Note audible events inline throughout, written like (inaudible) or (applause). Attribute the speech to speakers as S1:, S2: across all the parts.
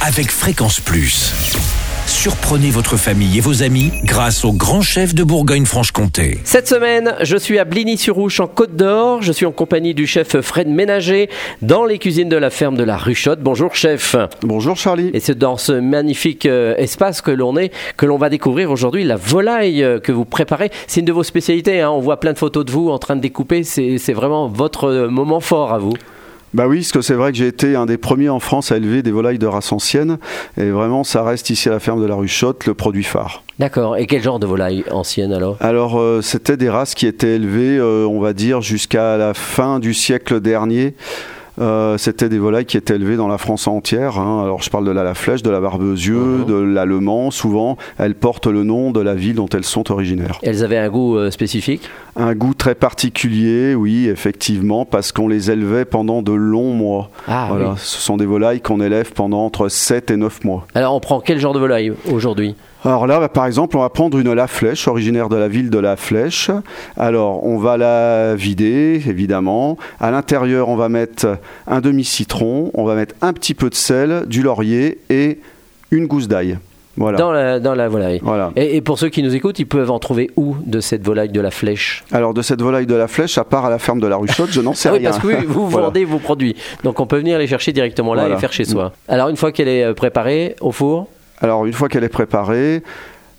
S1: avec Fréquence Plus. Surprenez votre famille et vos amis grâce au grand chef de Bourgogne-Franche-Comté.
S2: Cette semaine, je suis à Bligny-sur-Ouche en Côte d'Or. Je suis en compagnie du chef Fred Ménager dans les cuisines de la ferme de la Ruchotte. Bonjour chef.
S3: Bonjour Charlie.
S2: Et c'est dans ce magnifique euh, espace que l'on est que l'on va découvrir aujourd'hui la volaille euh, que vous préparez. C'est une de vos spécialités. hein. On voit plein de photos de vous en train de découper. C'est vraiment votre euh, moment fort à vous.
S3: Bah oui, parce que c'est vrai que j'ai été un des premiers en France à élever des volailles de race ancienne. Et vraiment, ça reste ici à la ferme de la Ruchotte le produit phare.
S2: D'accord. Et quel genre de volaille ancienne alors?
S3: Alors, euh, c'était des races qui étaient élevées, euh, on va dire, jusqu'à la fin du siècle dernier. Euh, c'était des volailles qui étaient élevées dans la France entière. hein. Alors, je parle de la, la flèche, de la barbezieux,
S2: Mhm.
S3: de l'allemand. Souvent, elles portent le nom de la ville dont elles sont originaires.
S2: Elles avaient un goût euh, spécifique?
S3: Un goût très particulier, oui, effectivement, parce qu'on les élevait pendant de longs mois.
S2: Ah
S3: voilà,
S2: oui.
S3: ce sont des volailles qu'on élève pendant entre 7 et 9 mois.
S2: Alors on prend quel genre de volaille aujourd'hui?
S3: Alors là, bah, par exemple, on va prendre une La Flèche, originaire de la ville de La Flèche. Alors, on va la vider, évidemment. À l'intérieur, on va mettre un demi-citron, on va mettre un petit peu de sel, du laurier et une gousse d'ail. Voilà.
S2: dans la, dans la volaille.
S3: Voilà.
S2: Et, et pour ceux qui nous écoutent, ils peuvent en trouver où de cette volaille de la flèche?
S3: Alors, de cette volaille de La Flèche, à part à la ferme de la Ruchotte, je n'en (laughs) sais
S2: Ah oui,
S3: rien.
S2: parce que oui, vous (laughs)
S3: Voilà.
S2: vendez vos produits. Donc on peut venir les chercher directement là et faire chez soi. Alors une fois qu'elle est euh, préparée au four,
S3: Alors une fois qu'elle est préparée,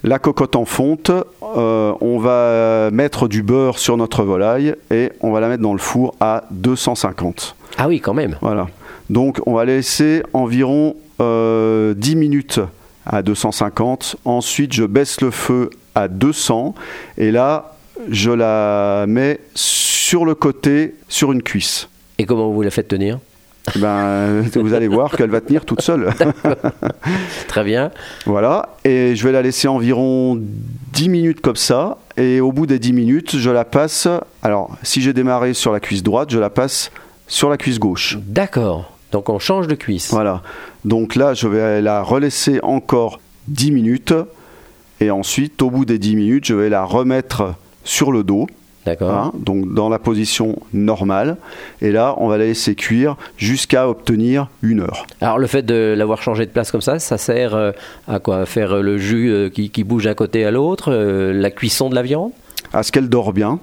S3: la cocotte en fonte, euh, on va mettre du beurre sur notre volaille et on va la mettre dans le four à 250.
S2: Ah oui quand même.
S3: Voilà. Donc on va laisser environ euh, 10 minutes à 250. Ensuite je baisse le feu à 200 et là je la mets sur le côté sur une cuisse.
S2: Et comment vous la faites tenir?
S3: Ben, vous allez voir qu'elle va tenir toute seule. (laughs)
S2: Très bien.
S3: Voilà, et je vais la laisser environ 10 minutes comme ça, et au bout des 10 minutes, je la passe, alors si j'ai démarré sur la cuisse droite, je la passe sur la cuisse gauche.
S2: D'accord. Donc on change de cuisse.
S3: Voilà, donc là, je vais la relaisser encore 10 minutes, et ensuite, au bout des 10 minutes, je vais la remettre sur le dos,
S2: D'accord.
S3: hein, donc dans la position normale, et là, on va la laisser cuire jusqu'à obtenir une heure.
S2: Alors le fait de l'avoir changé de place comme ça, ça sert euh, à quoi? Faire euh, le jus euh, qui, qui bouge d'un côté à l'autre, euh, la cuisson de la viande?
S3: À ce qu'elle dort bien.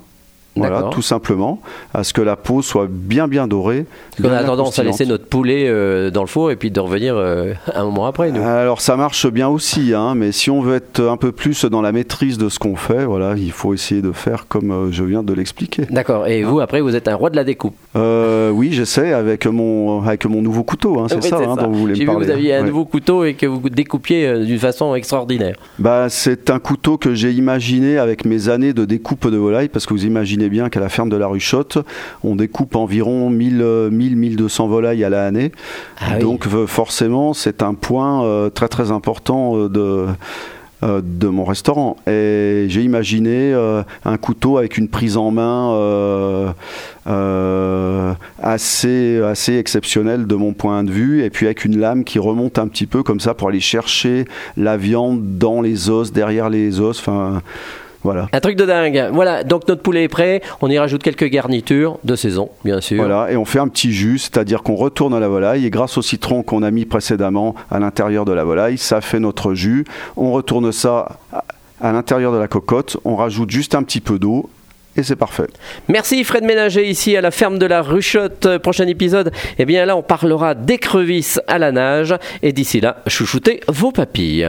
S3: Voilà, tout simplement, à ce que la peau soit bien bien dorée.
S2: Parce qu'on a tendance à laisser notre poulet euh, dans le four et puis de revenir euh, (laughs) un moment après. Nous.
S3: Alors ça marche bien aussi, hein, mais si on veut être un peu plus dans la maîtrise de ce qu'on fait, voilà, il faut essayer de faire comme euh, je viens de l'expliquer.
S2: D'accord. Et vous après, vous êtes un roi de la découpe.
S3: Euh, oui, j'essaie avec mon avec mon nouveau couteau, hein, c'est
S2: Oui,
S3: ça, hein, dont vous voulez
S2: J'ai
S3: me
S2: vu que
S3: parler.
S2: vous aviez un
S3: Ouais.
S2: nouveau couteau et que vous découpiez d'une façon extraordinaire.
S3: Bah, c'est un couteau que j'ai imaginé avec mes années de découpe de volaille, parce que vous imaginez bien qu'à la ferme de la Ruchotte, on découpe environ 1000, euh, 1000 1200 volailles à l'année.
S2: Ah.
S3: Donc euh, forcément, c'est un point euh, très très important de de mon restaurant et j'ai imaginé euh, un couteau avec une prise en main euh, euh, assez assez exceptionnelle de mon point de vue et puis avec une lame qui remonte un petit peu comme ça pour aller chercher la viande dans les os derrière les os enfin voilà
S2: Un truc de dingue. Voilà, donc notre poulet est prêt. On y rajoute quelques garnitures de saison, bien sûr.
S3: Voilà, et on fait un petit jus, c'est-à-dire qu'on retourne la volaille, et grâce au citron qu'on a mis précédemment à l'intérieur de la volaille, ça fait notre jus. On retourne ça à- l'intérieur de la cocotte, on rajoute juste un petit peu d'eau, et c'est parfait.
S2: Merci Fred Ménager ici à la ferme de la Ruchotte. Prochain épisode, eh bien là on parlera d'écrevisses à la nage. Et d'ici là, chouchoutez vos papilles.